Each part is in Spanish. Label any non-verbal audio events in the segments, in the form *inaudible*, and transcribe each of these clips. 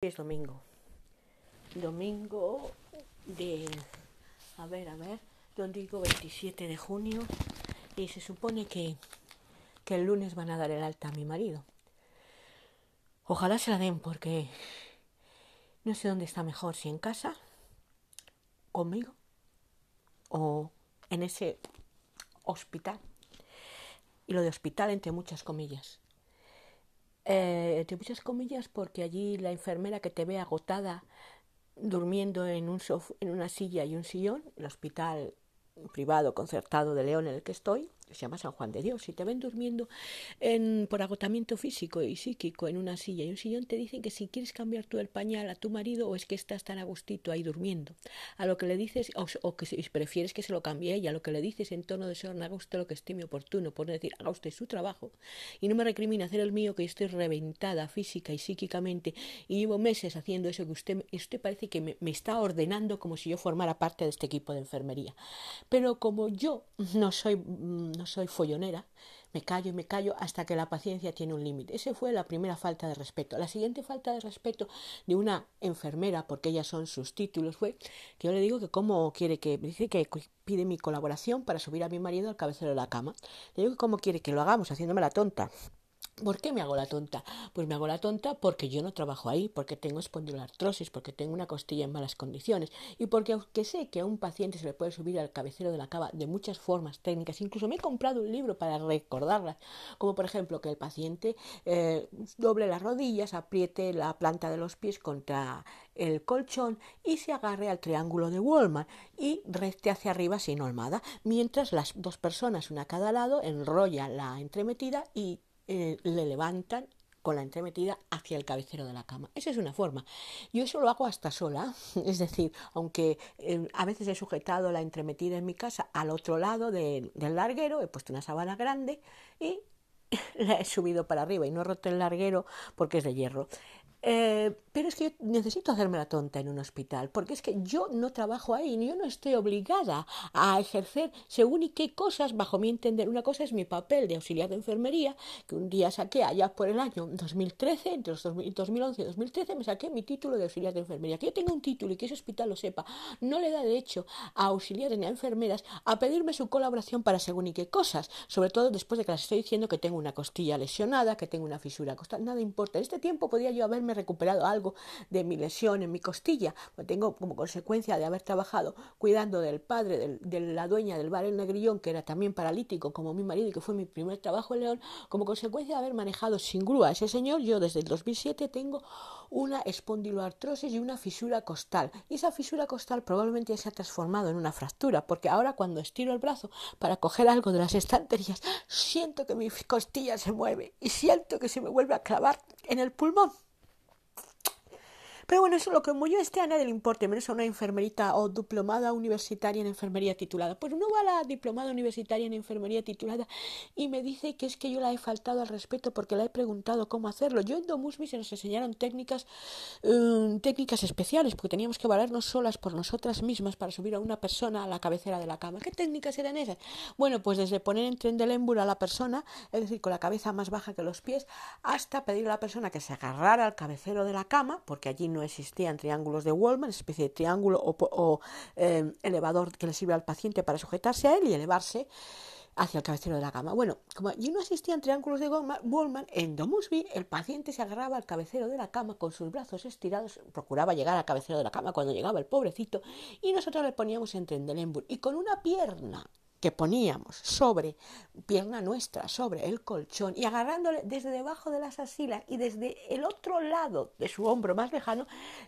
es domingo. Domingo de. A ver, a ver. Domingo 27 de junio. Y se supone que, que el lunes van a dar el alta a mi marido. Ojalá se la den porque no sé dónde está mejor, si en casa, conmigo o en ese hospital. Y lo de hospital entre muchas comillas eh, entre muchas comillas, porque allí la enfermera que te ve agotada durmiendo en, un en una silla y un sillón, el hospital privado concertado de León en el que estoy, se llama San Juan de Dios, si te ven durmiendo en, por agotamiento físico y psíquico en una silla y un sillón, te dicen que si quieres cambiar tú el pañal a tu marido o es que estás tan a gustito ahí durmiendo. A lo que le dices, o, que si prefieres que se lo cambie ella, a lo que le dices en tono de ser, haga usted lo que estime oportuno, por decir, haga usted su trabajo y no me recrimina hacer el mío, que estoy reventada física y psíquicamente y llevo meses haciendo eso que usted, usted parece que me, me está ordenando como si yo formara parte de este equipo de enfermería. Pero como yo no soy mm, no soy follonera, me callo y me callo hasta que la paciencia tiene un límite. Esa fue la primera falta de respeto. La siguiente falta de respeto de una enfermera, porque ellas son sus títulos, fue que yo le digo que cómo quiere que, dice que pide mi colaboración para subir a mi marido al cabecero de la cama. Le digo que cómo quiere que lo hagamos, haciéndome la tonta. ¿Por qué me hago la tonta? Pues me hago la tonta porque yo no trabajo ahí, porque tengo espondiloartrosis, porque tengo una costilla en malas condiciones y porque aunque sé que a un paciente se le puede subir al cabecero de la cama de muchas formas técnicas, incluso me he comprado un libro para recordarlas, como por ejemplo que el paciente eh, doble las rodillas, apriete la planta de los pies contra el colchón y se agarre al triángulo de Walmart y reste hacia arriba sin olmada, mientras las dos personas, una a cada lado, enrollan la entremetida y eh, le levantan con la entremetida hacia el cabecero de la cama. Esa es una forma. Yo eso lo hago hasta sola, *laughs* es decir, aunque eh, a veces he sujetado la entremetida en mi casa al otro lado del larguero, he puesto una sábana grande y *laughs* la he subido para arriba y no he roto el larguero porque es de hierro. Eh, pero es que yo necesito hacerme la tonta en un hospital, porque es que yo no trabajo ahí, yo no estoy obligada a ejercer según y qué cosas, bajo mi entender. Una cosa es mi papel de auxiliar de enfermería, que un día saqué allá por el año 2013, entre los 2011 y 2013, me saqué mi título de auxiliar de enfermería. Que yo tenga un título y que ese hospital lo sepa, no le da derecho a auxiliares ni a enfermeras a pedirme su colaboración para según y qué cosas, sobre todo después de que les estoy diciendo que tengo una costilla lesionada, que tengo una fisura costal, nada importa. En este tiempo podía yo haberme recuperado algo de mi lesión en mi costilla. Lo tengo como consecuencia de haber trabajado cuidando del padre de la dueña del bar El Negrillón, que era también paralítico como mi marido y que fue mi primer trabajo en León, como consecuencia de haber manejado sin grúa a ese señor, yo desde el 2007 tengo una espondiloartrosis y una fisura costal. Y esa fisura costal probablemente se ha transformado en una fractura, porque ahora cuando estiro el brazo para coger algo de las estanterías, siento que mi costilla se mueve y siento que se me vuelve a clavar en el pulmón. Pero bueno, eso lo que yo esté a nadie le importa, menos a una enfermerita o diplomada universitaria en enfermería titulada. Pues uno va a la diplomada universitaria en enfermería titulada y me dice que es que yo la he faltado al respeto porque le he preguntado cómo hacerlo. Yo en Domusmi se nos enseñaron técnicas, um, técnicas especiales, porque teníamos que valernos solas por nosotras mismas para subir a una persona a la cabecera de la cama. ¿Qué técnicas eran esas? Bueno, pues desde poner en tren del a la persona, es decir, con la cabeza más baja que los pies, hasta pedir a la persona que se agarrara al cabecero de la cama, porque allí no no existían triángulos de Wallman, especie de triángulo o, eh, elevador que le sirve al paciente para sujetarse a él y elevarse hacia el cabecero de la cama. Bueno, como allí no existían triángulos de Wallman, en Domusby el paciente se agarraba al cabecero de la cama con sus brazos estirados, procuraba llegar al cabecero de la cama cuando llegaba el pobrecito, y nosotros le poníamos en Trendelenburg. Y con una pierna que poníamos sobre pierna nuestra, sobre el colchón y agarrándole desde debajo de las asilas y desde el otro lado de su hombro más lejano,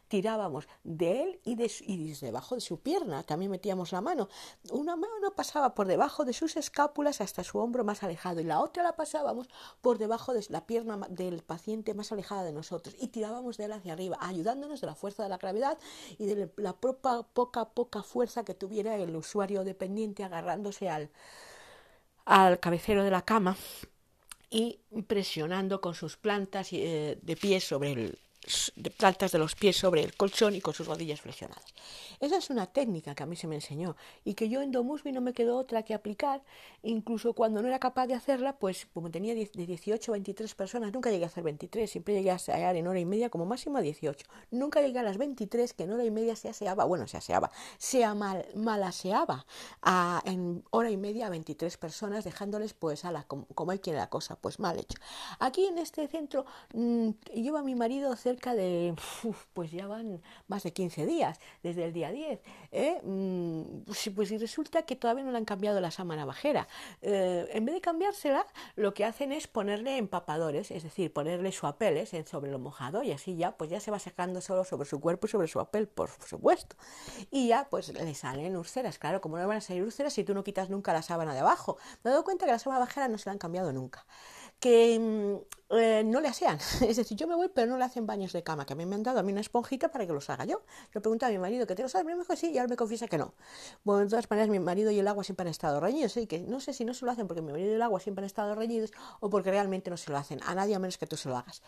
tirábamos de él y, de y desde debajo de su pierna. También metíamos la mano. Una mano pasaba por debajo de sus escápulas hasta su hombro más alejado y la otra la pasábamos por debajo de la pierna del paciente más alejada de nosotros y tirábamos de él hacia arriba, ayudándonos de la fuerza de la gravedad y de la poca, poca, poca fuerza que tuviera el usuario dependiente agarrándose al, al cabecero de la cama y presionando con sus plantas eh, de pie sobre el, plantas de los pies sobre el colchón y con sus rodillas flexionadas. Esa es una técnica que a mí se me enseñó y que yo en Domusby no me quedó otra que aplicar, incluso cuando no era capaz de hacerla, pues como tenía de 18 a 23 personas, nunca llegué a hacer 23, siempre llegué a asear en hora y media como máximo a 18. Nunca llegué a las 23, que en hora y media se aseaba, bueno, se aseaba, se mal, mal aseaba a, en hora y media a 23 personas, dejándoles pues a la, como, como hay quien la cosa, pues mal hecho. Aquí en este centro mmm, lleva mi marido cerca de, *laughs* pues ya van más de 15 días, desde el día 10. ¿eh? Pues, pues, y resulta que todavía no le han cambiado la sábana bajera. Eh, en vez de cambiársela, lo que hacen es ponerle empapadores, es decir, ponerle suapeles sobre lo mojado y así ya, pues ya se va sacando solo sobre su cuerpo y sobre su apel, por supuesto. Y ya, pues le salen úlceras. Claro, como no van a salir úlceras si tú no quitas nunca la sábana de abajo. Me he dado cuenta que la sábana bajera no se la han cambiado nunca que mm, eh, no le asean. *laughs* Es decir, yo me voy, pero no le hacen baños de cama, que a mí me han dado a mí una esponjita para que los haga yo. Le pregunté a mi marido que te los haga, me dijo sí, y ahora me confiesa que no. Bueno, de todas maneras, mi marido y el agua siempre han estado reñidos, y que no sé si no se lo hacen porque mi marido y el agua siempre han estado reñidos o porque realmente no se lo hacen a nadie a menos que tú se lo hagas.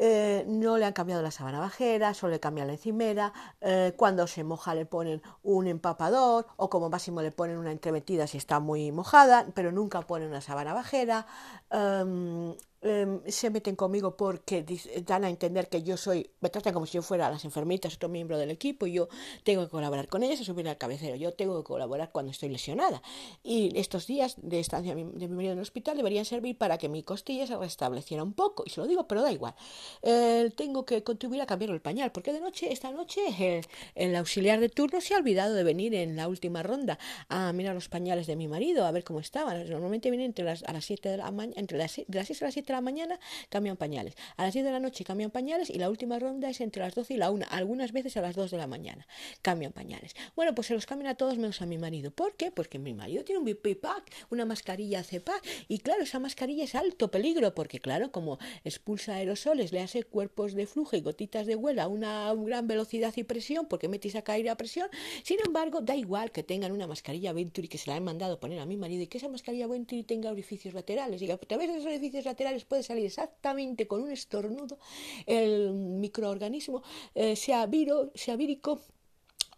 Eh, no le han cambiado la sábana bajera, solo le cambian la encimera, eh, cuando se moja le ponen un empapador o como máximo le ponen una entremetida si está muy mojada, pero nunca ponen una sábana bajera. Em, Em, se meten conmigo porque dan a entender que yo soy, me tratan como si yo fuera las enfermitas, otro miembro del equipo, y yo tengo que colaborar con ellas, se subir al cabecero, yo tengo que colaborar cuando estoy lesionada. Y estos días de estancia de mi marido en el hospital deberían servir para que mi costilla se restableciera un poco, y se lo digo, pero da igual. Eh, tengo que contribuir a cambiar el pañal, porque de noche, esta noche, el, auxiliar de turno se ha olvidado de venir en la última ronda a mirar los pañales de mi marido, a ver cómo estaban. Normalmente vienen entre las, a las 7 de la mañana, entre las 6 a las 7 de la mañana cambian pañales. A las 10 de la noche cambian pañales y la última ronda es entre las 12 y la 1. Algunas veces a las 2 de la mañana cambian pañales. Bueno, pues se los cambian a todos menos a mi marido. ¿Por qué? Porque mi marido tiene un BPPAC, una mascarilla CEPAC. Y claro, esa mascarilla es alto peligro porque, claro, como expulsa aerosoles, le hace cuerpos de flujo y gotitas de huela a una gran velocidad y presión porque mete a caer a presión. Sin embargo, da igual que tengan una mascarilla Venturi que se la han mandado poner a mi marido y que esa mascarilla Venturi tenga orificios laterales. Y a través de esos orificios laterales puede salir exactamente con un estornudo el microorganismo, eh, sea, viro, vírico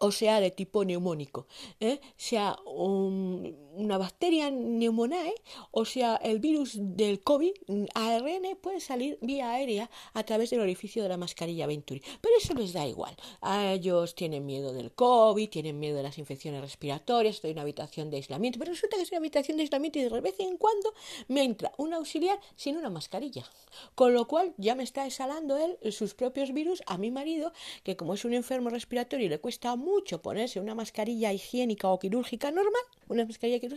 o sea de tipo neumónico, ¿eh? sea una bacteria neumonae o sea el virus del COVID, ARN puede salir vía aérea a través del orificio de la mascarilla Venturi. Pero eso les da igual. A ellos tienen miedo del COVID, tienen miedo de las infecciones respiratorias, estoy en una habitación de aislamiento, pero resulta que es una habitación de aislamiento y de vez en cuando me entra un auxiliar sin una mascarilla. Con lo cual ya me está exhalando él sus propios virus a mi marido, que como es un enfermo respiratorio y le cuesta mucho mucho ponerse una mascarilla higiénica o quirúrgica normal, una mascarilla quirúrgica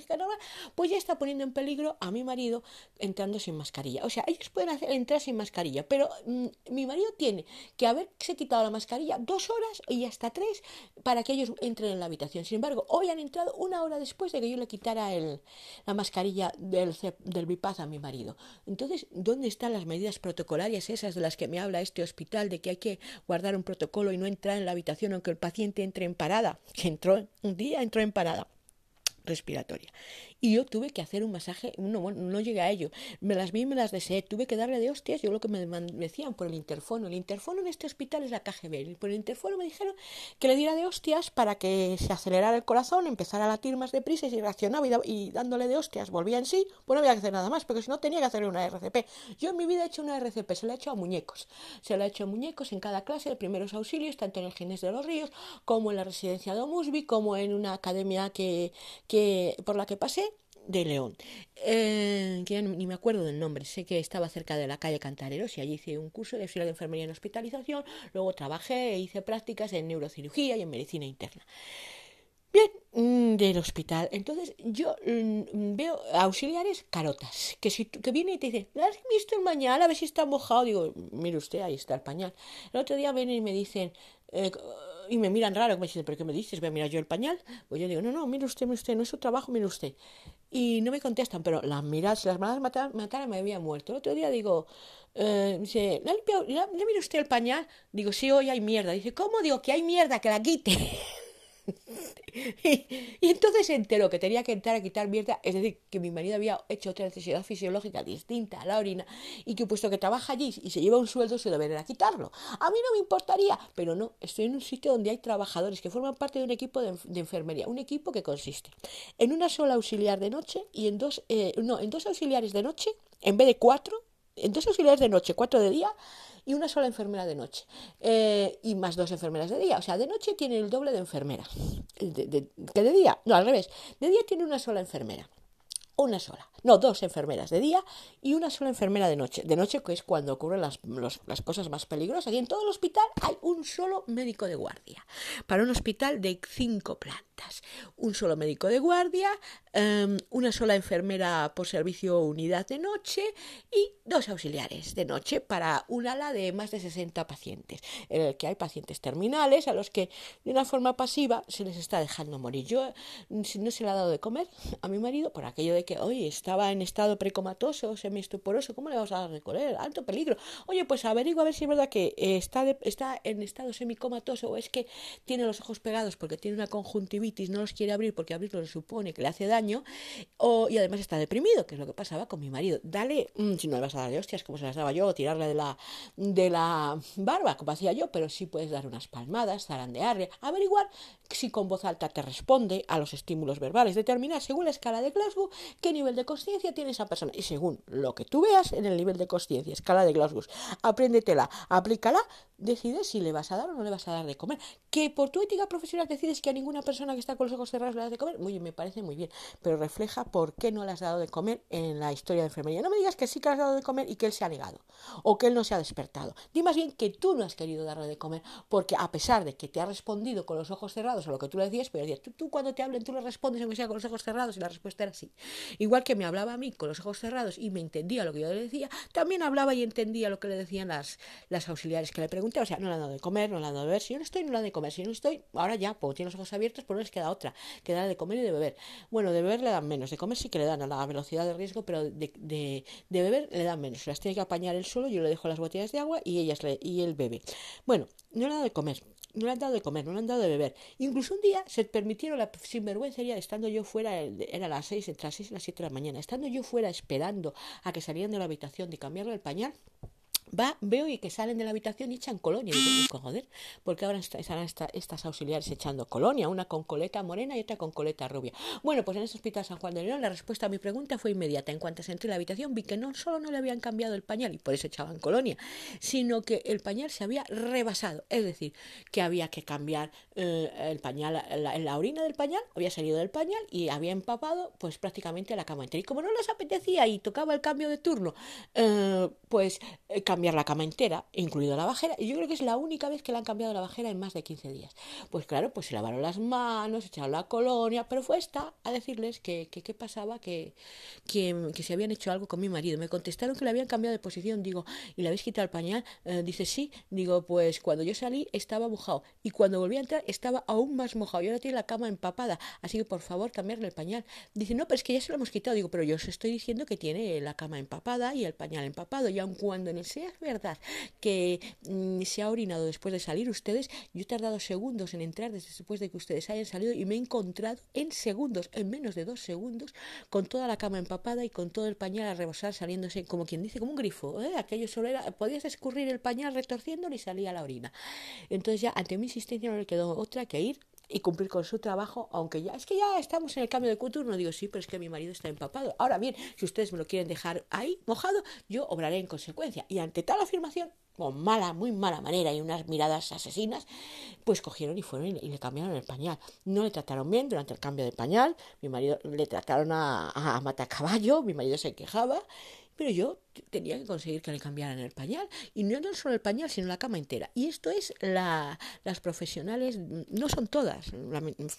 pues ya está poniendo en peligro a mi marido entrando sin mascarilla. O sea, ellos pueden hacer, entrar sin mascarilla, pero mm, mi marido tiene que haberse quitado la mascarilla dos horas y hasta tres para que ellos entren en la habitación. Sin embargo, hoy han entrado una hora después de que yo le quitara la mascarilla del, del bipaz a mi marido. Entonces, ¿dónde están las medidas protocolarias esas de las que me habla este hospital, de que hay que guardar un protocolo y no entrar en la habitación aunque el paciente entre en parada, que entró un día, entró en parada respiratoria. Y yo tuve que hacer un masaje, no, bueno, no llegué a ello, me las vi y me las deseé, tuve que darle de hostias, yo lo que me decían por el interfono, el interfono en este hospital es la KGB, por el interfono me dijeron que le diera de hostias para que se acelerara el corazón, empezara a latir más deprisa y se reaccionaba y, dándole de hostias volvía en sí, pues no había que hacer nada más, porque si no tenía que hacerle una RCP. Yo en mi vida he hecho una RCP, se la he hecho a muñecos, se la he hecho a muñecos en cada clase de primeros auxilios, tanto en el Ginés de los Ríos, como en la residencia de Omusby, como en una academia que, que por la que pasé de León, eh, que ni me acuerdo del nombre, sé que estaba cerca de la calle Cantareros y allí hice un curso de auxiliar de enfermería en hospitalización, luego trabajé e hice prácticas en neurocirugía y en medicina interna. Bien, mm, del hospital. Entonces yo mm, veo auxiliares carotas, que si que viene y te dice, ¿has visto el pañal? A ver si está mojado. Digo, mire usted, ahí está el pañal. El otro día vienen y me dicen, eh, y me miran raro, me dicen, ¿pero qué me dices? ¿Voy a mirar yo el pañal? Pues yo digo, no, no, mire usted, mire usted, no es su trabajo, mire usted. Y no me contestan, pero las miradas, si las miradas mataran, me había muerto. El otro día digo, eh, dice, ¿le, mire usted el pañal? Digo, sí, hoy hay mierda. Dice, ¿cómo? Digo, que hay mierda, que la quite. *laughs* y, entonces se enteró que tenía que entrar a quitar mierda, es decir, que mi marido había hecho otra necesidad fisiológica distinta a la orina y que puesto que trabaja allí y se lleva un sueldo, se debería quitarlo. A mí no me importaría, pero no, estoy en un sitio donde hay trabajadores que forman parte de un equipo de, enfermería, un equipo que consiste en una sola auxiliar de noche y en dos, eh, no, en dos auxiliares de noche, en vez de cuatro, dos auxiliares de noche, cuatro de día, y una sola enfermera de noche. Eh, y más dos enfermeras de día. O sea, de noche tiene el doble de enfermeras. De, que de día, no, al revés. De día tiene una sola enfermera. Una sola. No, dos enfermeras de día y una sola enfermera de noche. De noche, que es cuando ocurren las, las cosas más peligrosas. Y en todo el hospital hay un solo médico de guardia. Para un hospital de cinco plantas. Un solo médico de guardia, Em, una sola enfermera por servicio unidad de noche y dos auxiliares de noche para un ala de más de 60 pacientes, en el que hay pacientes terminales a los que de una forma pasiva se les está dejando morir. Yo no se le ha dado de comer a mi marido por aquello de que, oye, estaba en estado precomatoso, semiestuporoso, ¿cómo le vamos a dar de comer? Alto peligro. Oye, pues averigua a ver si es verdad que está, está en estado semicomatoso o es que tiene los ojos pegados porque tiene una conjuntivitis, no los quiere abrir porque abrirlo le supone que le hace daño o, y además está deprimido, que es lo que pasaba con mi marido. Dale, mm, si no le vas a dar de hostias como se las daba yo, o tirarle de la, de la barba como hacía yo, pero sí puedes dar unas palmadas, zarandearle, averiguar si con voz alta te responde a los estímulos verbales, determinar según la escala de Glasgow qué nivel de conciencia tiene esa persona y según lo que tú veas en el nivel de conciencia, escala de Glasgow, apréndetela, aplícala, decides si le vas a dar o no le vas a dar de comer. Que por tu ética profesional decides que a ninguna persona que está con los ojos cerrados le das de comer, muy me parece muy bien pero refleja por qué no le has dado de comer en la historia de enfermería. No me digas que sí que le has dado de comer y que él se ha negado, o que él no se ha despertado. Di más bien que tú no has querido darle de comer, porque a pesar de que te ha respondido con los ojos cerrados a lo que tú le decías, pero tú, tú cuando te hablen tú le respondes aunque sea con los ojos cerrados y la respuesta era sí. Igual que me hablaba a mí con los ojos cerrados y me entendía lo que yo le decía, también hablaba y entendía lo que le decían las, las auxiliares que le pregunté. O sea, no le han dado de comer, no le han dado de beber. Si yo no estoy, no le han de comer. Si yo no estoy, ahora ya, pues tiene los ojos abiertos, pues no les queda otra. Queda de comer y de beber. Bueno, de beber le dan menos, de comer sí que le dan a la velocidad de riesgo, pero de, de, beber le dan menos. Las tiene que apañar él solo, yo le dejo las botellas de agua y, ellas le, y él bebe. Bueno, no le han dado de comer, no le han dado de comer, no le han dado de beber. Incluso un día se permitieron la sinvergüencería, estando yo fuera, era las seis, entre las seis y las siete de la mañana, estando yo fuera esperando a que salieran de la habitación de cambiarle el pañal, va, veo y que salen de la habitación y echan colonia. Y digo, joder, porque ahora están estas auxiliares echando colonia, una con coleta morena y otra con coleta rubia. Bueno, pues en ese hospital San Juan de León la respuesta a mi pregunta fue inmediata. En cuanto entré en la habitación vi que no solo no le habían cambiado el pañal y por eso echaban colonia, sino que el pañal se había rebasado. Es decir, que había que cambiar eh, el pañal, la, la, orina del pañal había salido del pañal y había empapado pues prácticamente la cama entera. Y como no les apetecía y tocaba el cambio de turno, eh, pues eh, cambiar la cama entera, incluido la bajera, y yo creo que es la única vez que le han cambiado la bajera en más de 15 días. Pues claro, pues se lavaron las manos, echaron la colonia, pero fue esta a decirles que qué pasaba, que, que, que, se habían hecho algo con mi marido. Me contestaron que le habían cambiado de posición, digo, ¿y le habéis quitado el pañal? Eh, dice, sí, digo, pues cuando yo salí estaba mojado, y cuando volví a entrar estaba aún más mojado, y ahora tiene la cama empapada, así que por favor cambiarle el pañal. Dice, no, pero es que ya se lo hemos quitado, digo, pero yo os estoy diciendo que tiene la cama empapada y el pañal empapado, y aun cuando el sea verdad, que mm, se ha orinado después de salir ustedes, yo he tardado segundos en entrar después de que ustedes hayan salido y me he encontrado en segundos, en menos de dos segundos, con toda la cama empapada y con todo el pañal a rebosar saliéndose como quien dice, como un grifo. ¿eh? Aquello solo era, podías escurrir el pañal retorciendo y salía la orina. Entonces ya ante mi insistencia no le quedó otra que ir y cumplir con su trabajo, aunque ya es que ya estamos en el cambio de no digo sí, pero es que mi marido está empapado. Ahora bien, si ustedes me lo quieren dejar ahí mojado, yo obraré en consecuencia. Y ante tal afirmación, con mala, muy mala manera y unas miradas asesinas, pues cogieron y fueron y, le cambiaron el pañal. No le trataron bien durante el cambio de pañal, mi marido le trataron a, a matacaballo, mi marido se quejaba pero yo tenía que conseguir que le cambiaran el pañal. Y no solo el pañal, sino la cama entera. Y esto es la, las profesionales, no son todas,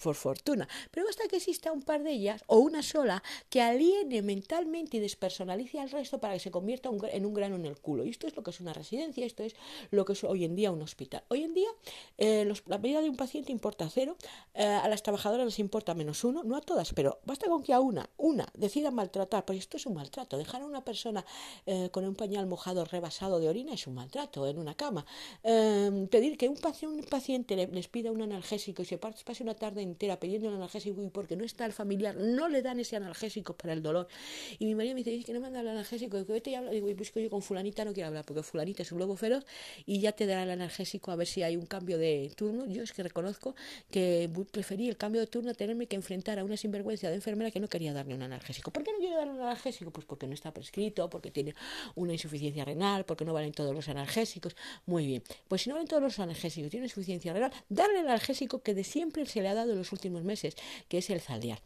por fortuna, pero basta que exista un par de ellas, o una sola, que aliene mentalmente y despersonalice al resto para que se convierta en un grano en el culo. Y esto es lo que es una residencia, esto es lo que es hoy en día un hospital. Hoy en día eh, la vida de un paciente importa cero, eh, a las trabajadoras les importa menos uno, no a todas, pero basta con que a una, una decida maltratar, porque esto es un maltrato, dejar a una persona eh, con un pañal mojado rebasado de orina es un maltrato en una cama. Em, pedir que un, paciente les pida un analgésico y se pase una tarde entera pidiendo un analgésico y porque no está el familiar no le dan ese analgésico para el dolor. Y mi marido me dice, que no me dan el analgésico, que vete y habla. Digo, pues que yo con fulanita no quiero hablar porque fulanita es un lobo feroz y ya te dará el analgésico a ver si hay un cambio de turno. Yo es que reconozco que preferí el cambio de turno a tenerme que enfrentar a una sinvergüenza de enfermera que no quería darle un analgésico. ¿Por qué no quiere darle un analgésico? Pues porque no está prescrito, porque tiene una insuficiencia renal, porque no valen todos los analgésicos. Muy bien. Pues si no valen todos los analgésicos, tiene insuficiencia renal, darle el analgésico que de siempre se le ha dado en los últimos meses, que es el Zaldiar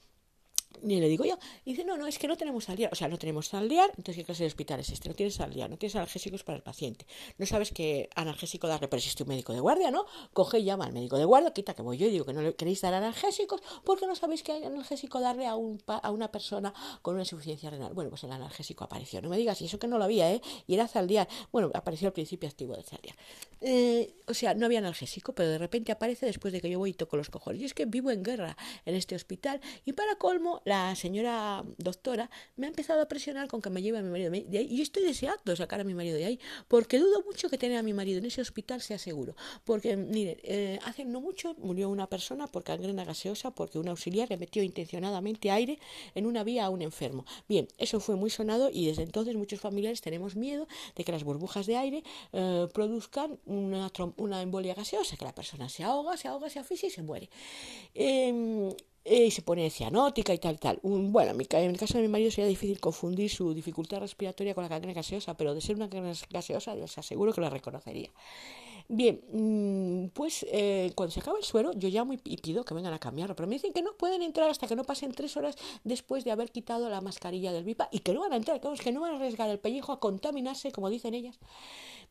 ni le digo yo. Dice, no, no, es que no tenemos saldiar. O sea, no tenemos saldiar, entonces ¿qué clase de hospital es este? No tienes saldiar, no tienes analgésicos para el paciente. No sabes qué analgésico darle, pero existe un médico de guardia, ¿no? Coge y llama al médico de guardia, quita que voy yo y digo que no le queréis dar analgésicos porque no sabéis que hay analgésico darle a, un, a una persona con una insuficiencia renal. Bueno, pues el analgésico apareció. No me digas, y eso que no lo había, ¿eh? Y era saldiar. Bueno, apareció al principio activo de saldiar. Eh, o sea, no había analgésico, pero de repente aparece después de que yo voy y toco los cojones. Y es que vivo en guerra en este hospital y para colmo la señora doctora me ha empezado a presionar con que me lleve a mi marido de ahí. Y estoy deseando sacar a mi marido de ahí, porque dudo mucho que tener a mi marido en ese hospital sea seguro. Porque, miren, eh, hace no mucho murió una persona por gangrena gaseosa, porque un auxiliar le metió intencionadamente aire en una vía a un enfermo. Bien, eso fue muy sonado y desde entonces muchos familiares tenemos miedo de que las burbujas de aire eh, produzcan una, embolia gaseosa, que la persona se ahoga, se ahoga, se asfixia y se muere. Eh, y se pone cianótica y tal, tal. bueno, en, el caso de mi marido sería difícil confundir su dificultad respiratoria con la gangrena gaseosa, pero de ser una gangrena gaseosa, les aseguro que la reconocería. Bien, mm, pues eh, cuando se acaba el suero, yo llamo y, pido que vengan a cambiarlo, pero me dicen que no pueden entrar hasta que no pasen tres horas después de haber quitado la mascarilla del VIPA y que no van a entrar, que no van a arriesgar el pellejo a contaminarse, como dicen ellas.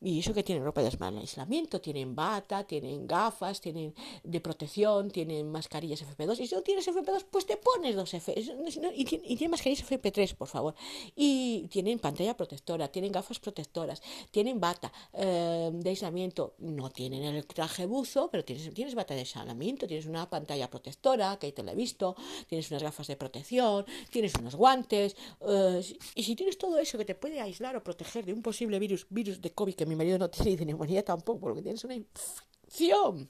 Y eso que tienen ropa de aislamiento, tienen bata, tienen gafas, tienen de protección, tienen mascarillas FP2. Y si no tienes FP2, pues te pones dos F. Y, tienen mascarillas FP3, por favor. Y tienen pantalla protectora, tienen gafas protectoras, tienen bata eh, de aislamiento no tienen el traje buzo, pero tienes, tienes bata de aislamiento, tienes una pantalla protectora, que te la he visto, tienes unas gafas de protección, tienes unos guantes, eh, y si tienes todo eso que te puede aislar o proteger de un posible virus, virus de COVID que mi marido no *laughs* tiene y de neumonía tampoco, porque tienes una infección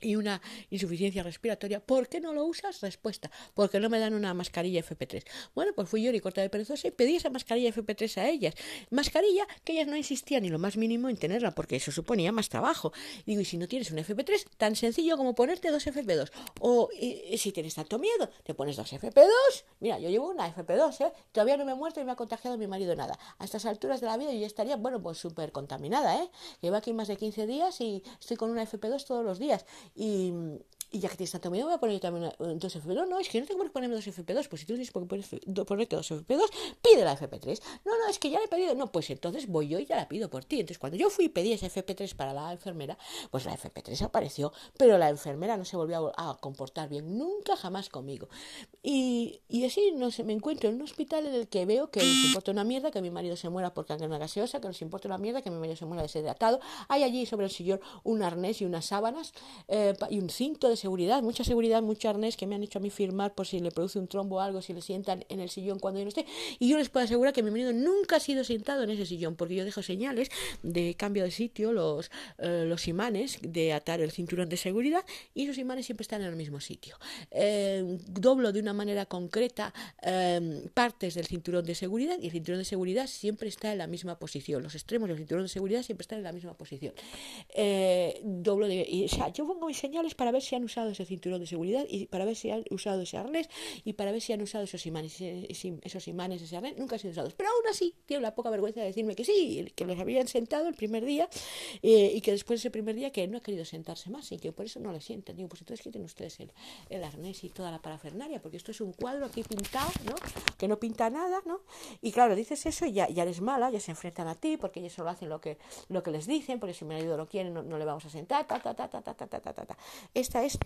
y una insuficiencia respiratoria, ¿por qué no lo usas? Respuesta, porque no me dan una mascarilla FP3. Bueno, pues fui yo y corta de perezosa y pedí esa mascarilla FP3 a ellas. Mascarilla que ellas no insistían ni lo más mínimo en tenerla, porque eso suponía más trabajo. Digo, y si no tienes un FP3, tan sencillo como ponerte dos FP2. O si tienes tanto miedo, te pones dos FP2. Mira, yo llevo una FP2, ¿eh? Todavía no me he muerto y me ha contagiado mi marido nada. A estas alturas de la vida yo estaría, bueno, pues súper contaminada, ¿eh? Llevo aquí más de 15 días y estoy con una FP2 todos los días. Y, y ya que tienes tanto miedo, voy a poner también dos FP2. No, es que no tengo que ponerme dos FP2. Pues si tú tienes que ponerte dos FP2, pide la FP3. No, no, es que ya le he pedido. No, pues entonces voy yo y ya la pido por ti. Entonces, cuando yo fui y pedí ese FP3 para la enfermera, pues la FP3 apareció, pero la enfermera no se volvió a, comportar bien, nunca jamás conmigo. Y, y así no sé, me encuentro en un hospital en el que veo que nos importa una mierda que mi marido se muera por una gaseosa, que nos importa una mierda que mi marido se muera deshidratado. Hay allí sobre el sillón un arnés y unas sábanas eh, y un cinto de seguridad, mucha seguridad, mucho arnés que me han hecho a mí firmar por si le produce un trombo o algo, si le sientan en el sillón cuando yo no esté. Y yo les puedo asegurar que mi marido nunca ha sido sentado en ese sillón, porque yo dejo señales de cambio de sitio, los, eh, los imanes de atar el cinturón de seguridad, y esos imanes siempre están en el mismo sitio. Eh, doblo de una manera concreta eh, partes del cinturón de seguridad, y el cinturón de seguridad siempre está en la misma posición. Los extremos del cinturón de seguridad siempre están en la misma posición. doblo de, y, o sea, yo pongo mis señales para ver si han usado ese cinturón de seguridad y para ver si han usado ese arnés y para ver si han usado esos imanes, esos imanes, ese arnés, nunca han sido usados. Pero aún así, tiene la poca vergüenza de decirme que sí, que los habían sentado el primer día eh, y que después de ese primer día que no ha querido sentarse más y que por eso no le sientan. Digo, pues entonces quiten ustedes el, el arnés y toda la parafernaria, porque esto es un cuadro aquí pintado, ¿no? Que no pinta nada, ¿no? Y claro, dices eso y ya, ya eres mala, ya se enfrentan a ti, porque ellos solo hacen lo que, lo que les dicen, porque si mi marido lo quiere no, no le vamos a sentar, ta, ta, ta, ta, ta, ta, ta, ta, ta. Esta es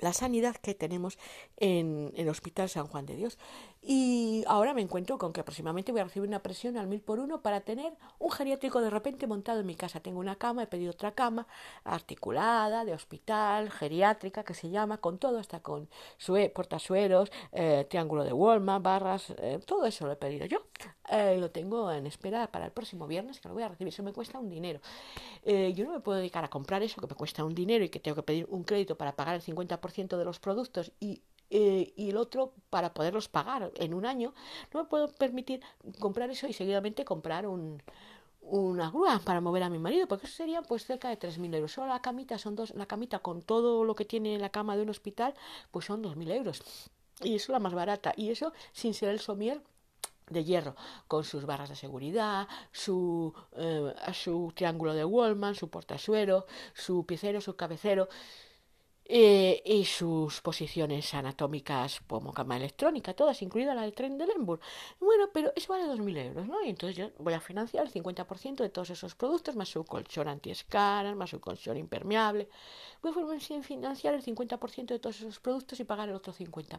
la sanidad que tenemos en el Hospital San Juan de Dios. Y ahora me encuentro con que aproximadamente voy a recibir una presión al mil por uno para tener un geriátrico de repente montado en mi casa. Tengo una cama, he pedido otra cama articulada, de hospital, geriátrica, que se llama, con todo, hasta con sue portasuelos, eh, triángulo de Walmart, barras, eh, todo eso lo he pedido yo. Eh, lo tengo en espera para el próximo viernes, que lo voy a recibir. Eso me cuesta un dinero. yo no me puedo dedicar a comprar eso, que me cuesta un dinero y que tengo que pedir un crédito para pagar el 50% de los productos y eh, y el otro para poderlos pagar en un año, no me puedo permitir comprar eso y seguidamente comprar un, una grúa para mover a mi marido, porque eso sería pues cerca de 3.000 euros. Solo la camita son dos, la camita con todo lo que tiene la cama de un hospital, pues son 2.000 euros. Y eso es la más barata. Y eso sin ser el somier de hierro, con sus barras de seguridad, su, eh, su triángulo de Wallman, su portasuero, su piecero, su cabecero. Eh, y sus posiciones anatómicas como cama electrónica, todas, incluida la del tren de Lemburg. Bueno, pero eso vale 2.000 euros, ¿no? Y entonces yo voy a financiar el 50% de todos esos productos, más su colchón anti-escaras, más su colchón impermeable. Voy a financiar el 50% de todos esos productos y pagar el otro 50%.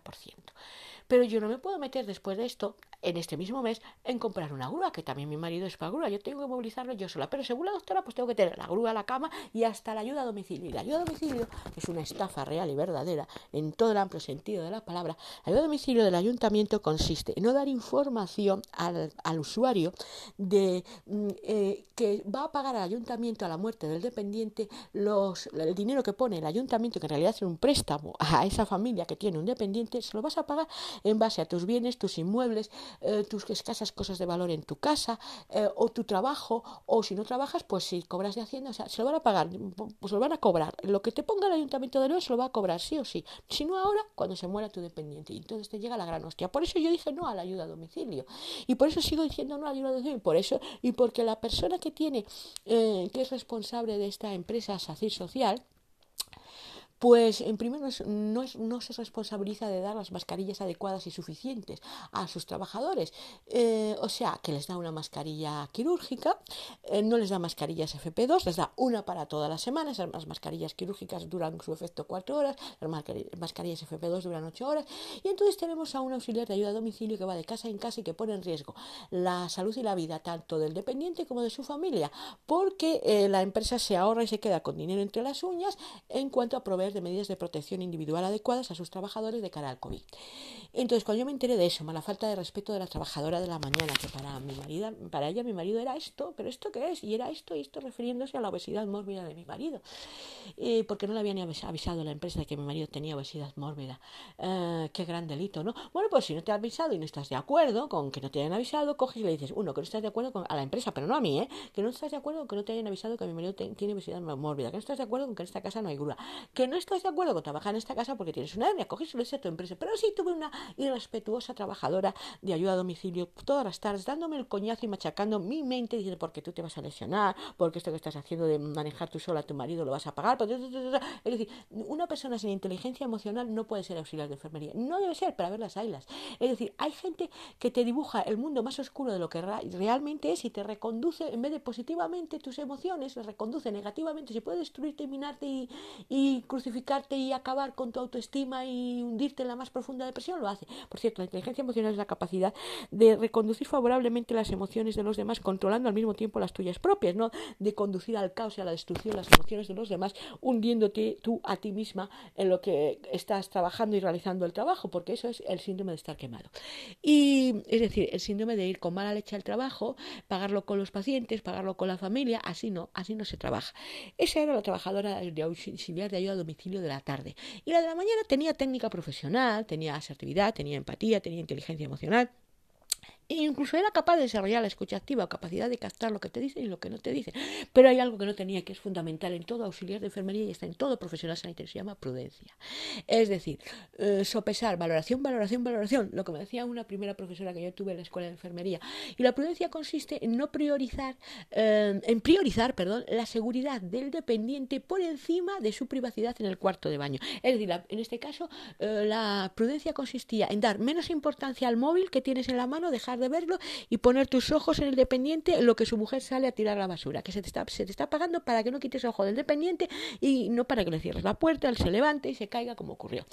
Pero yo no me puedo meter después de esto, en este mismo mes, en comprar una grúa, que también mi marido es para grúa. Yo tengo que movilizarlo yo sola. Pero según la doctora, pues tengo que tener la grúa, la cama y hasta la ayuda a domicilio. Y la ayuda a domicilio es una estafa real y verdadera, en todo el amplio sentido de la palabra, la domicilio del ayuntamiento consiste en no dar información al, al usuario de mm, eh, que va a pagar al ayuntamiento a la muerte del dependiente los, el dinero que pone el ayuntamiento, que en realidad es un préstamo a esa familia que tiene un dependiente, se lo vas a pagar en base a tus bienes, tus inmuebles, eh, tus escasas cosas de valor en tu casa, eh, o tu trabajo, o si no trabajas, pues si cobras de Hacienda, o sea, se lo van a pagar, pues lo van a cobrar. Lo que te ponga el ayuntamiento de nuevo se lo va a cobrar sí o sí. Si no ahora, cuando se muera tu dependiente. Y entonces te llega la gran hostia. Por eso yo dije no a la ayuda a domicilio. Y por eso sigo diciendo no a la ayuda a domicilio. Y por eso, y porque la persona que tiene, eh, que es responsable de esta empresa SACIR Social, pues en primer no, no, se responsabiliza de dar las mascarillas adecuadas y suficientes a sus trabajadores. Eh, o sea, que les da una mascarilla quirúrgica, eh, no les da mascarillas FP2, les da una para todas las semanas. Las mascarillas quirúrgicas duran su efecto cuatro horas, las mascarillas FP2 duran ocho horas. Y entonces tenemos a un auxiliar de ayuda a domicilio que va de casa en casa y que pone en riesgo la salud y la vida tanto del dependiente como de su familia, porque eh, la empresa se ahorra y se queda con dinero entre las uñas en cuanto a proveer de medidas de protección individual adecuadas a sus trabajadores de cara al COVID. Entonces, cuando yo me enteré de eso, la falta de respeto de la trabajadora de la mañana, que para mi marido, para ella mi marido era esto, pero esto qué es, y era esto y esto refiriéndose a la obesidad mórbida de mi marido, eh, porque no le habían avisado a la empresa de que mi marido tenía obesidad mórbida. Eh, qué gran delito, ¿no? Bueno, pues si no te ha avisado y no estás de acuerdo con que no te hayan avisado, coges y le dices, uno, que no estás de acuerdo con, a la empresa, pero no a mí, ¿eh? Que no estás de acuerdo con que no te hayan avisado que mi marido tiene obesidad mórbida, que no estás de acuerdo con que en esta casa no hay grúa, que no estás de acuerdo con trabajar en esta casa porque tienes una hernia, coges y lo a tu empresa. Pero sí tuve una irrespetuosa trabajadora de ayuda a domicilio todas las tardes dándome el coñazo y machacando mi mente diciendo porque tú te vas a lesionar, porque esto que estás haciendo de manejar tú sola a tu marido lo vas a pagar. Es decir, una persona sin inteligencia emocional no puede ser auxiliar de enfermería. No debe ser para ver las ailas. Es decir, hay gente que te dibuja el mundo más oscuro de lo que realmente es y te reconduce, en vez de positivamente tus emociones, le reconduce negativamente. Se puede destruirte minarte y, y crucificarte y acabar con tu autoestima y hundirte en la más profunda depresión, lo hace. Por cierto, la inteligencia emocional es la capacidad de reconducir favorablemente las emociones de los demás, controlando al mismo tiempo las tuyas propias, no de conducir al caos y a la destrucción las emociones de los demás, hundiéndote tú a ti misma en lo que estás trabajando y realizando el trabajo, porque eso es el síndrome de estar quemado. Y es decir, el síndrome de ir con mala leche al trabajo, pagarlo con los pacientes, pagarlo con la familia, así no, así no se trabaja. Esa era la trabajadora de auxiliar de ayuda a de la tarde. Y la de la mañana tenía técnica profesional, tenía asertividad, tenía empatía, tenía inteligencia emocional. Incluso era capaz de desarrollar la escucha activa capacidad de captar lo que te dicen y lo que no te dicen. Pero hay algo que no tenía, que es fundamental en todo auxiliar de enfermería y está en todo profesional sanitario, se llama prudencia. Es decir, eh, sopesar, valoración, valoración, valoración, lo que me decía una primera profesora que yo tuve en la escuela de enfermería. Y la prudencia consiste en no priorizar, eh, en priorizar, perdón, la seguridad del dependiente por encima de su privacidad en el cuarto de baño. Es decir, en este caso, eh, la prudencia consistía en dar menos importancia al móvil que tienes en la mano, dejar de verlo y poner tus ojos en el dependiente en lo que su mujer sale a tirar la basura, que se te está, se te está pagando para que no quites ojo del dependiente y no para que le cierres la puerta, él se levante y se caiga como ocurrió.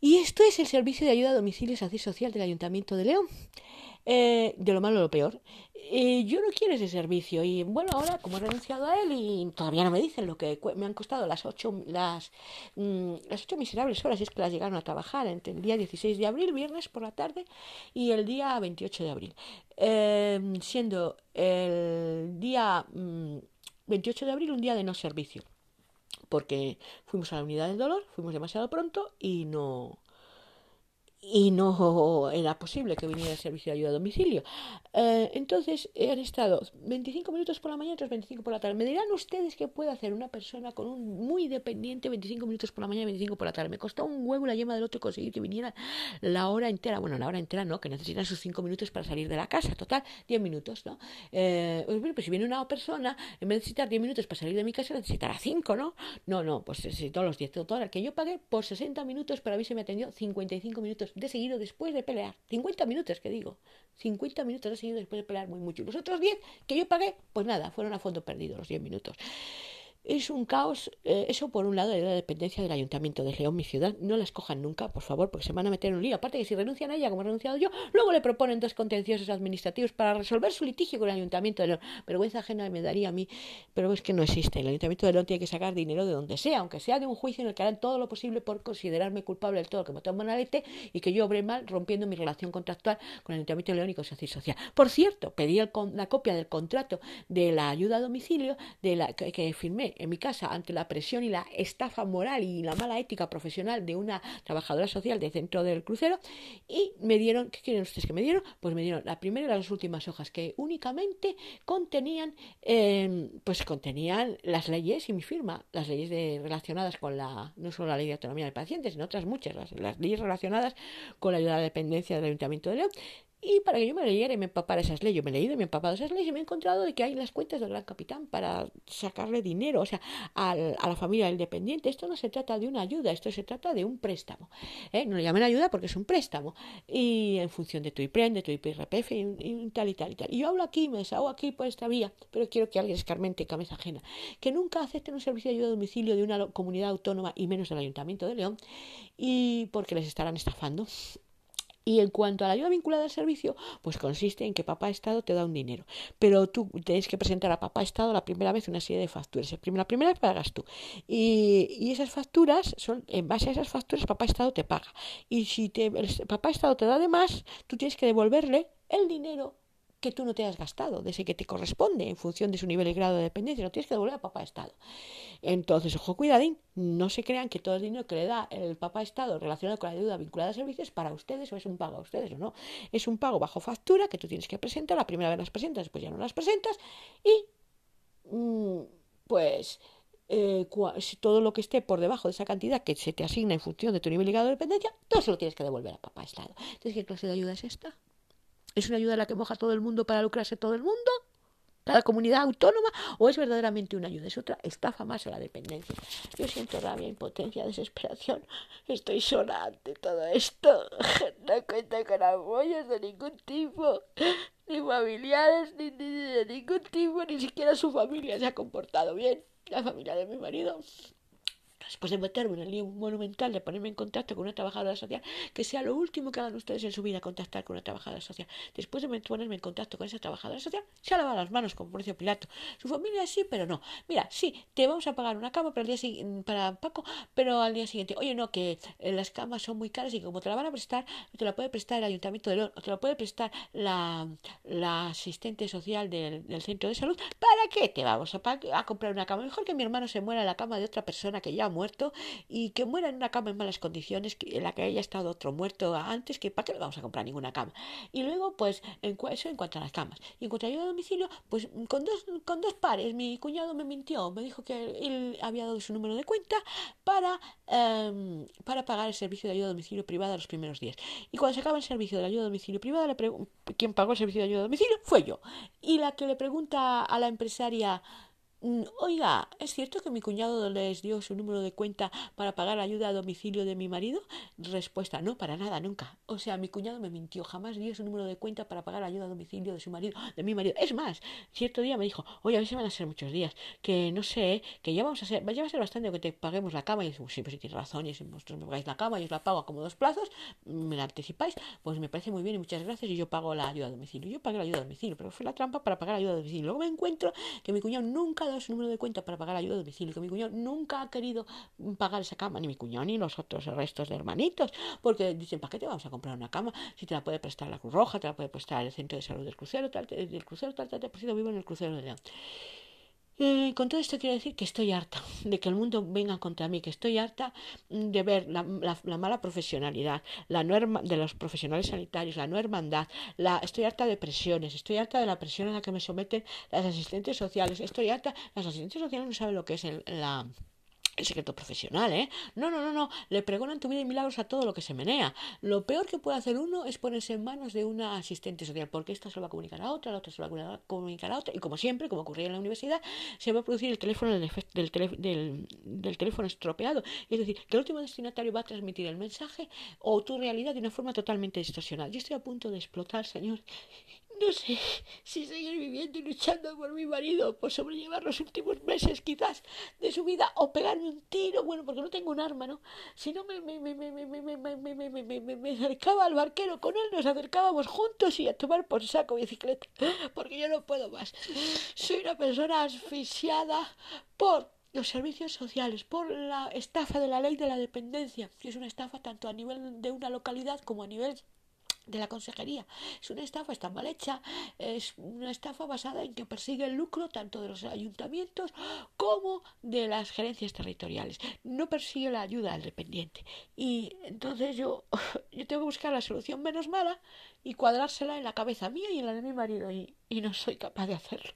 Y esto es el servicio de ayuda a domicilio social del Ayuntamiento de León. Eh, de lo malo a lo peor. Eh, yo no quiero ese servicio y bueno, ahora como he renunciado a él y todavía no me dicen lo que me han costado las ocho, las, mm, las ocho miserables horas, es que las llegaron a trabajar entre el día 16 de abril, viernes por la tarde, y el día 28 de abril. Em, siendo el día 28 mm, de abril un día de no servicio porque fuimos a la unidad del dolor, fuimos demasiado pronto y no, y no era posible que viniera el servicio de ayuda a domicilio. Eh, entonces han estado 25 minutos por la mañana y otros 25 por la tarde. Me dirán ustedes qué puede hacer una persona con un muy dependiente 25 minutos por la mañana y 25 por la tarde. Me costó un huevo la yema del otro conseguir que viniera la hora entera. Bueno, la hora entera no, que necesitan sus 5 minutos para salir de la casa. Total, 10 minutos, ¿no? Eh, pues, pues si viene una persona, en vez de necesitar 10 minutos para salir de mi casa, necesitará 5, ¿no? No, no, pues necesito los 10 total. Que yo pagué por 60 minutos, pero a mí se me atendió 55 minutos de seguido después de pelear. 50 minutos, que digo. 50 minutos de seguido después de pelear muy mucho. Los otros 10 que yo pagué, pues nada, fueron a fondo perdido los 10 minutos. Es un caos, eh, eso por un lado de la dependencia del Ayuntamiento de León, mi ciudad. No la escojan nunca, por favor, porque se van a meter en un lío. Aparte que si renuncian a ella, como he renunciado yo, luego le proponen dos contenciosos administrativos para resolver su litigio con el Ayuntamiento de León. Vergüenza ajena me daría a mí, pero es que no existe. El Ayuntamiento de León tiene que sacar dinero de donde sea, aunque sea de un juicio en el que harán todo lo posible por considerarme culpable del todo que me tomo manalete y que yo obré mal rompiendo mi relación contractual con el Ayuntamiento de León y con Social. Por cierto, pedí la copia del contrato de la ayuda a domicilio de la que firmé en mi casa ante la presión y la estafa moral y la mala ética profesional de una trabajadora social del centro del crucero y me dieron, ¿qué quieren ustedes que me dieron? Pues me dieron la primera y las últimas hojas que únicamente contenían, em, pues contenían las leyes y mi firma, las leyes de, relacionadas con la, no solo la ley de autonomía del paciente, sino otras muchas, las, las leyes relacionadas con la ayuda a la dependencia del Ayuntamiento de León, y para que yo me leyera y me empapara esas leyes, yo me he leído y me he empapado esas leyes y me he encontrado de que hay las cuentas del gran capitán para sacarle dinero, o sea, a la familia del dependiente. Esto no se trata de una ayuda, esto se trata de un préstamo. ¿eh? No le llamen ayuda porque es un préstamo. Y en función de tu IPREN, de tu IPRPF y, tal y tal y tal. Y yo hablo aquí, me desahogo aquí por esta vía, pero quiero que alguien escarmente cabeza ajena. Que nunca acepten un servicio de ayuda a domicilio de una comunidad autónoma y menos del Ayuntamiento de León y porque les estarán estafando. Y en cuanto a la ayuda vinculada al servicio, pues consiste en que papá Estado te da un dinero. Pero tú tienes que presentar a papá Estado la primera vez una serie de facturas. La primera vez pagas tú. Y, esas facturas son, en base a esas facturas, papá Estado te paga. Y si te, papá Estado te da de más, tú tienes que devolverle el dinero que tú no te has gastado, de ese que te corresponde en función de su nivel y grado de dependencia, lo tienes que devolver a papá Estado. Entonces, ojo, cuidadín, no se crean que todo el dinero que le da el papá Estado relacionado con la deuda vinculada a servicios para ustedes o es un pago a ustedes o no. Es un pago bajo factura que tú tienes que presentar, la primera vez las presentas, después ya no las presentas y mm, pues... Eh, todo lo que esté por debajo de esa cantidad que se te asigna en función de tu nivel y grado de dependencia, todo se lo tienes que devolver a papá Estado. Entonces, ¿qué clase de ayuda es esta? ¿Es una ayuda a la que moja todo el mundo para lucrarse todo el mundo? ¿Cada comunidad autónoma? ¿O es verdaderamente una ayuda? Es otra estafa más a la dependencia. Yo siento rabia, impotencia, desesperación. Estoy sola ante todo esto. *laughs* No cuento con apoyos de ningún tipo. Ni familiares, ni, ni de ningún tipo. Ni siquiera su familia se ha comportado bien. La familia de mi marido después de meterme en el lío monumental de ponerme en contacto con una trabajadora social, que sea lo último que hagan ustedes en su vida, contactar con una trabajadora social. Después de ponerme en contacto con esa trabajadora social, se ha lavado las manos como Poncio Pilato. Su familia sí, pero no. Mira, sí, te vamos a pagar una cama para, el día siguiente, para Paco, pero al día siguiente, oye, no, que eh, las camas son muy caras y como te la van a prestar, te la puede prestar el Ayuntamiento de León, o te la puede prestar la, la asistente social del, centro de salud. ¿Para qué te vamos a, a comprar una cama? Mejor que mi hermano se muera en la cama de otra persona que ha muerto y que muera en una cama en malas condiciones, en la que haya estado otro muerto antes, que para qué le vamos a comprar ninguna cama. Y luego, pues, en, eso en cuanto a las camas. Y en cuanto a ayuda a domicilio, pues con dos, con dos pares. Mi cuñado me mintió, me dijo que él había dado su número de cuenta para, em, para pagar el servicio de ayuda a domicilio privada los primeros días. Y cuando se acaba el servicio de ayuda a domicilio privada, le quien pagó el servicio de ayuda a domicilio fue yo. Y la que le pregunta a la empresaria Mm, oiga, ¿es cierto que mi cuñado les dio su número de cuenta para pagar ayuda a domicilio de mi marido? Respuesta, no, para nada, nunca. O sea, mi cuñado me mintió, jamás dio su número de cuenta para pagar ayuda a domicilio de su marido, de mi marido. Es más, cierto día me dijo, oye, a si van a ser muchos días, que no sé, que ya vamos a ser, ya va a ser bastante que te paguemos la cama. Y yo, sí, pues si tienes razón, y si vosotros me pagáis la cama y os la pago a como dos plazos, me la anticipáis, pues me parece muy bien y muchas gracias y yo pago la ayuda a domicilio. Yo pagué la ayuda a domicilio, pero fue la trampa para pagar la ayuda a domicilio. Luego me encuentro que mi cuñado nunca dado su número de cuenta para pagar ayuda a domicilio, que mi cuñado nunca ha querido pagar esa cama, ni mi cuñado ni los otros restos de hermanitos, porque dicen, ¿para qué te vamos a comprar una cama si te la puede prestar la Cruz Roja, te la puede prestar el Centro de Salud del Crucero, tal, del Crucero, tal, tal, tal, por vivo en el Crucero de León. Con todo esto quiero decir que estoy harta de que el mundo venga contra mí, que estoy harta de ver la, mala profesionalidad, la no de los profesionales sanitarios, la no hermandad, la, estoy harta de presiones, estoy harta de la presión a la que me someten las asistentes sociales, estoy harta, las asistentes sociales no saben lo que es la el secreto profesional, ¿eh? No, no, no, no. Le pregonan tu vida y milagros a todo lo que se menea. Lo peor que puede hacer uno es ponerse en manos de una asistente social, porque esta se lo va a comunicar a otra, la otra se lo va a comunicar a otra, y como siempre, como ocurría en la universidad, se va a producir el teléfono del, del, del, teléfono estropeado. Es decir, que el último destinatario va a transmitir el mensaje o tu realidad de una forma totalmente distorsionada. Yo estoy a punto de explotar, señor. No sé si seguir viviendo y luchando por mi marido, por sobrellevar los últimos meses quizás de su vida, o pegarme un tiro, bueno, porque no tengo un arma, ¿no? Si no me, me, me, me acercaba al barquero, con él nos acercábamos juntos y a tomar por saco bicicleta, porque yo no puedo más. Soy una persona asfixiada por los servicios sociales por la estafa de la ley de la dependencia, que es una estafa tanto a nivel de una localidad como a nivel de la consejería. Es una estafa, está mal hecha, es una estafa basada en que persigue el lucro tanto de los ayuntamientos como de las gerencias territoriales. No persigue la ayuda al dependiente. Y entonces yo, *laughs* yo tengo que buscar la solución menos mala y cuadrársela en la cabeza mía y en la de mi marido y, y no soy capaz de hacerlo.